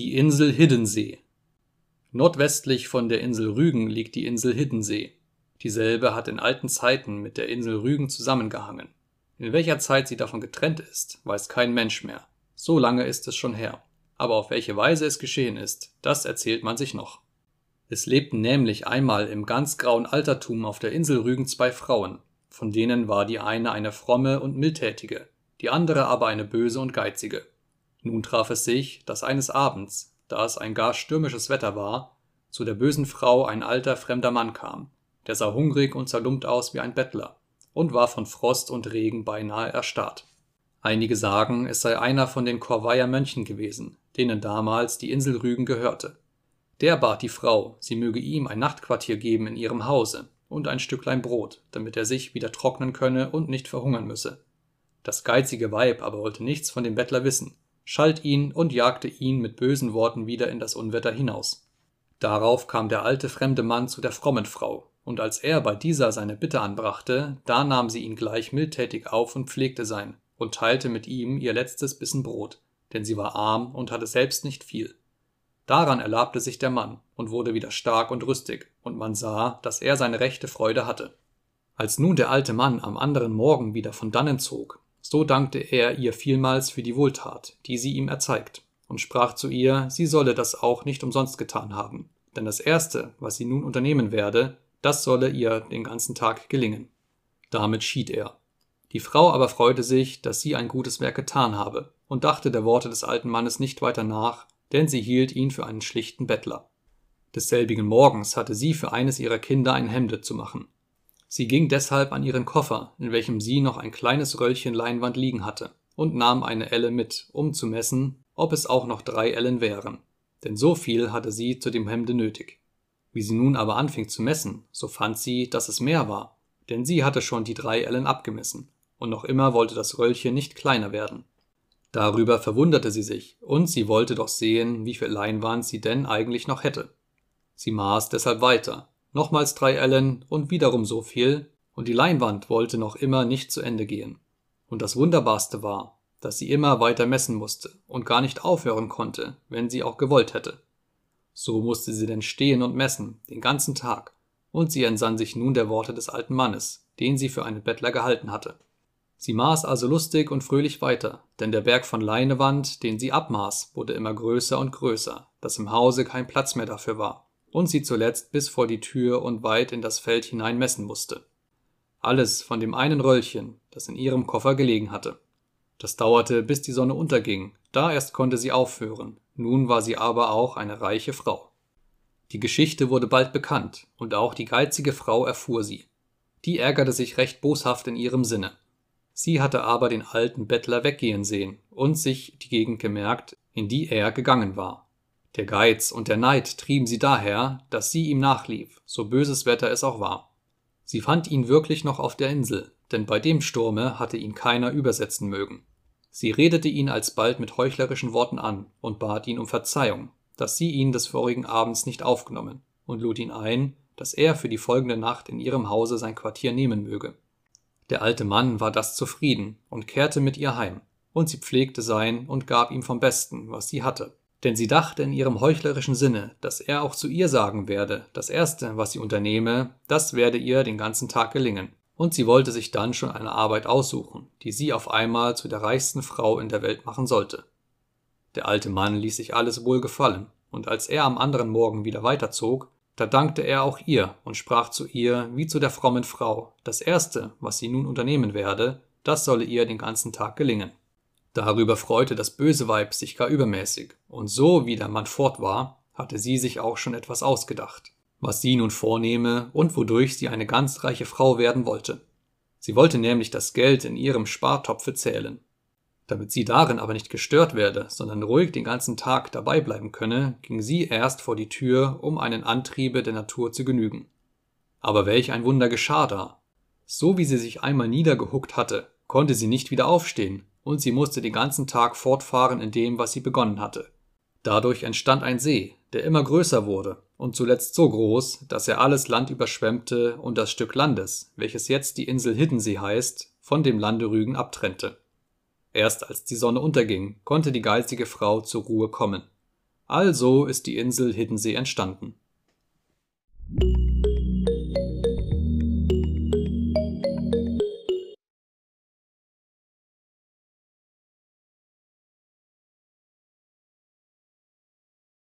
Die Insel Hiddensee Nordwestlich von der Insel Rügen liegt die Insel Hiddensee. Dieselbe hat in alten Zeiten mit der Insel Rügen zusammengehangen. In welcher Zeit sie davon getrennt ist, weiß kein Mensch mehr. So lange ist es schon her. Aber auf welche Weise es geschehen ist, das erzählt man sich noch. Es lebten nämlich einmal im ganz grauen Altertum auf der Insel Rügen zwei Frauen, von denen war die eine eine fromme und mildtätige, die andere aber eine böse und geizige. Nun traf es sich, dass eines Abends, da es ein gar stürmisches Wetter war, zu der bösen Frau ein alter fremder Mann kam, der sah hungrig und zerlumpt aus wie ein Bettler und war von Frost und Regen beinahe erstarrt. Einige sagen, es sei einer von den Korveier Mönchen gewesen, denen damals die Insel Rügen gehörte. Der bat die Frau, sie möge ihm ein Nachtquartier geben in ihrem Hause und ein Stücklein Brot, damit er sich wieder trocknen könne und nicht verhungern müsse. Das geizige Weib aber wollte nichts von dem Bettler wissen, schalt ihn und jagte ihn mit bösen Worten wieder in das Unwetter hinaus. Darauf kam der alte fremde Mann zu der frommen Frau, und als er bei dieser seine Bitte anbrachte, da nahm sie ihn gleich mildtätig auf und pflegte sein und teilte mit ihm ihr letztes Bissen Brot, denn sie war arm und hatte selbst nicht viel. Daran erlabte sich der Mann und wurde wieder stark und rüstig, und man sah, dass er seine rechte Freude hatte. Als nun der alte Mann am anderen Morgen wieder von dannen zog, so dankte er ihr vielmals für die Wohltat, die sie ihm erzeigt, und sprach zu ihr, sie solle das auch nicht umsonst getan haben, denn das Erste, was sie nun unternehmen werde, das solle ihr den ganzen Tag gelingen. Damit schied er. Die Frau aber freute sich, dass sie ein gutes Werk getan habe, und dachte der Worte des alten Mannes nicht weiter nach, denn sie hielt ihn für einen schlichten Bettler. Desselbigen Morgens hatte sie für eines ihrer Kinder ein Hemde zu machen, Sie ging deshalb an ihren Koffer, in welchem sie noch ein kleines Röllchen Leinwand liegen hatte, und nahm eine Elle mit, um zu messen, ob es auch noch drei Ellen wären, denn so viel hatte sie zu dem Hemde nötig. Wie sie nun aber anfing zu messen, so fand sie, dass es mehr war, denn sie hatte schon die drei Ellen abgemessen, und noch immer wollte das Röllchen nicht kleiner werden. Darüber verwunderte sie sich, und sie wollte doch sehen, wie viel Leinwand sie denn eigentlich noch hätte. Sie maß deshalb weiter, nochmals drei Ellen und wiederum so viel, und die Leinwand wollte noch immer nicht zu Ende gehen. Und das Wunderbarste war, dass sie immer weiter messen musste und gar nicht aufhören konnte, wenn sie auch gewollt hätte. So musste sie denn stehen und messen, den ganzen Tag, und sie entsann sich nun der Worte des alten Mannes, den sie für einen Bettler gehalten hatte. Sie maß also lustig und fröhlich weiter, denn der Berg von Leinewand, den sie abmaß, wurde immer größer und größer, dass im Hause kein Platz mehr dafür war und sie zuletzt bis vor die Tür und weit in das Feld hinein messen musste. Alles von dem einen Röllchen, das in ihrem Koffer gelegen hatte. Das dauerte, bis die Sonne unterging, da erst konnte sie aufhören, nun war sie aber auch eine reiche Frau. Die Geschichte wurde bald bekannt, und auch die geizige Frau erfuhr sie. Die ärgerte sich recht boshaft in ihrem Sinne. Sie hatte aber den alten Bettler weggehen sehen und sich die Gegend gemerkt, in die er gegangen war. Der Geiz und der Neid trieben sie daher, dass sie ihm nachlief, so böses Wetter es auch war. Sie fand ihn wirklich noch auf der Insel, denn bei dem Sturme hatte ihn keiner übersetzen mögen. Sie redete ihn alsbald mit heuchlerischen Worten an und bat ihn um Verzeihung, dass sie ihn des vorigen Abends nicht aufgenommen, und lud ihn ein, dass er für die folgende Nacht in ihrem Hause sein Quartier nehmen möge. Der alte Mann war das zufrieden und kehrte mit ihr heim, und sie pflegte sein und gab ihm vom Besten, was sie hatte denn sie dachte in ihrem heuchlerischen Sinne, dass er auch zu ihr sagen werde, das Erste, was sie unternehme, das werde ihr den ganzen Tag gelingen. Und sie wollte sich dann schon eine Arbeit aussuchen, die sie auf einmal zu der reichsten Frau in der Welt machen sollte. Der alte Mann ließ sich alles wohl gefallen, und als er am anderen Morgen wieder weiterzog, da dankte er auch ihr und sprach zu ihr wie zu der frommen Frau, das Erste, was sie nun unternehmen werde, das solle ihr den ganzen Tag gelingen. Darüber freute das böse Weib sich gar übermäßig, und so wie der Mann fort war, hatte sie sich auch schon etwas ausgedacht, was sie nun vornehme und wodurch sie eine ganz reiche Frau werden wollte. Sie wollte nämlich das Geld in ihrem Spartopfe zählen. Damit sie darin aber nicht gestört werde, sondern ruhig den ganzen Tag dabei bleiben könne, ging sie erst vor die Tür, um einen Antriebe der Natur zu genügen. Aber welch ein Wunder geschah da! So wie sie sich einmal niedergehuckt hatte, konnte sie nicht wieder aufstehen, und sie musste den ganzen Tag fortfahren in dem, was sie begonnen hatte. Dadurch entstand ein See, der immer größer wurde und zuletzt so groß, dass er alles Land überschwemmte und das Stück Landes, welches jetzt die Insel Hiddensee heißt, von dem Lande Rügen abtrennte. Erst als die Sonne unterging, konnte die geistige Frau zur Ruhe kommen. Also ist die Insel Hiddensee entstanden.